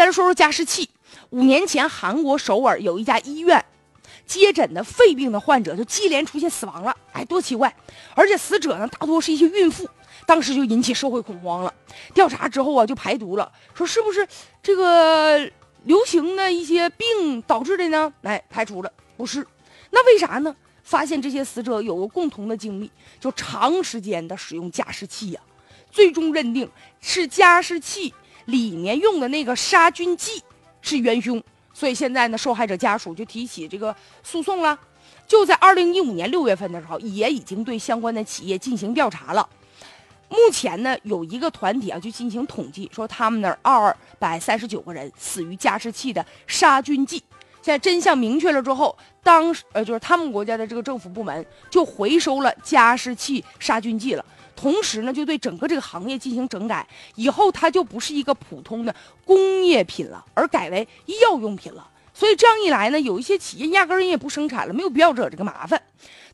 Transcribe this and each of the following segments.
再说说加湿器。五年前，韩国首尔有一家医院接诊的肺病的患者就接连出现死亡了，哎，多奇怪！而且死者呢，大多是一些孕妇，当时就引起社会恐慌了。调查之后啊，就排毒了，说是不是这个流行的一些病导致的呢？哎，排除了，不是。那为啥呢？发现这些死者有个共同的经历，就长时间的使用加湿器呀，最终认定是加湿器里面用的那个杀菌剂是元凶。所以现在呢，受害者家属就提起这个诉讼了。就在二零一五年六月份的时候，也已经对相关的企业进行调查了。目前呢，有一个团体啊，就进行统计，说他们那儿二百三十九个人死于加湿器的杀菌剂。现在真相明确了之后，当呃就是他们国家的这个政府部门就回收了加湿器杀菌剂了，同时呢就对整个这个行业进行整改，以后它就不是一个普通的工业品了，而改为医药用品了。所以这样一来呢，有一些企业压根儿也不生产了，没有必要惹这个麻烦。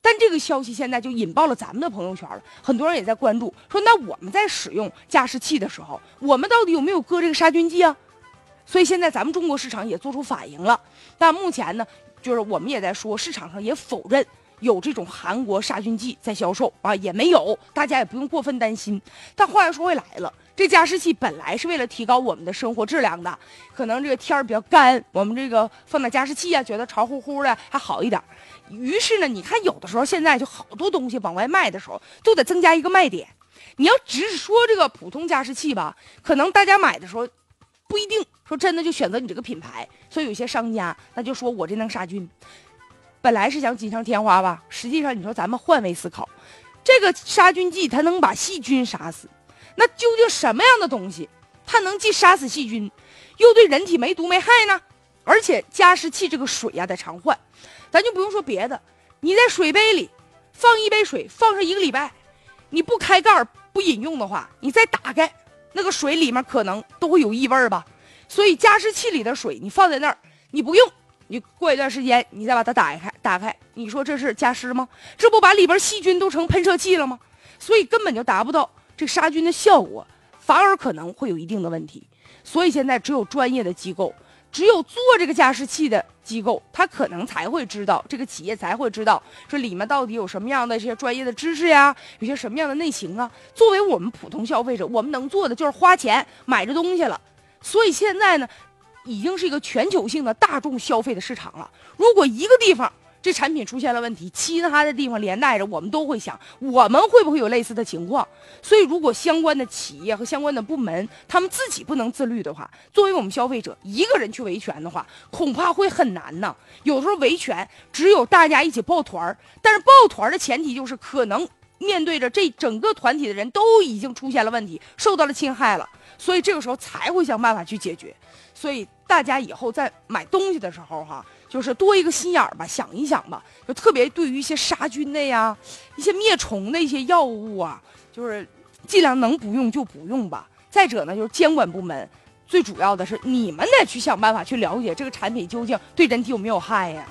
但这个消息现在就引爆了咱们的朋友圈了，很多人也在关注，说那我们在使用加湿器的时候，我们到底有没有搁这个杀菌剂啊？所以现在咱们中国市场也做出反应了，但目前呢，就是我们也在说，市场上也否认有这种韩国杀菌剂在销售啊，也没有，大家也不用过分担心。但话又说回来了，这加湿器本来是为了提高我们的生活质量的，可能这个天儿比较干，我们这个放点加湿器啊，觉得潮乎乎的还好一点。于是呢，你看有的时候现在就好多东西往外卖的时候，都得增加一个卖点。你要只是说这个普通加湿器吧，可能大家买的时候。不一定说真的就选择你这个品牌，所以有些商家那就说我这能杀菌，本来是想锦上添花吧，实际上你说咱们换位思考，这个杀菌剂它能把细菌杀死，那究竟什么样的东西它能既杀死细菌，又对人体没毒没害呢？而且加湿器这个水呀得常换，咱就不用说别的，你在水杯里放一杯水放上一个礼拜，你不开盖不饮用的话，你再打开。那个水里面可能都会有异味吧，所以加湿器里的水你放在那儿，你不用，你过一段时间你再把它打开，打开，你说这是加湿吗？这不把里边细菌都成喷射器了吗？所以根本就达不到这杀菌的效果，反而可能会有一定的问题。所以现在只有专业的机构。只有做这个加湿器的机构，他可能才会知道，这个企业才会知道，说里面到底有什么样的这些专业的知识呀，有些什么样的内情啊。作为我们普通消费者，我们能做的就是花钱买这东西了。所以现在呢，已经是一个全球性的大众消费的市场了。如果一个地方，这产品出现了问题，其他的地方连带着我们都会想，我们会不会有类似的情况？所以，如果相关的企业和相关的部门他们自己不能自律的话，作为我们消费者一个人去维权的话，恐怕会很难呢。有时候维权只有大家一起抱团儿，但是抱团儿的前提就是可能面对着这整个团体的人都已经出现了问题，受到了侵害了，所以这个时候才会想办法去解决。所以大家以后在买东西的时候，哈。就是多一个心眼儿吧，想一想吧，就特别对于一些杀菌的呀、一些灭虫的一些药物啊，就是尽量能不用就不用吧。再者呢，就是监管部门，最主要的是你们得去想办法去了解这个产品究竟对人体有没有害呀。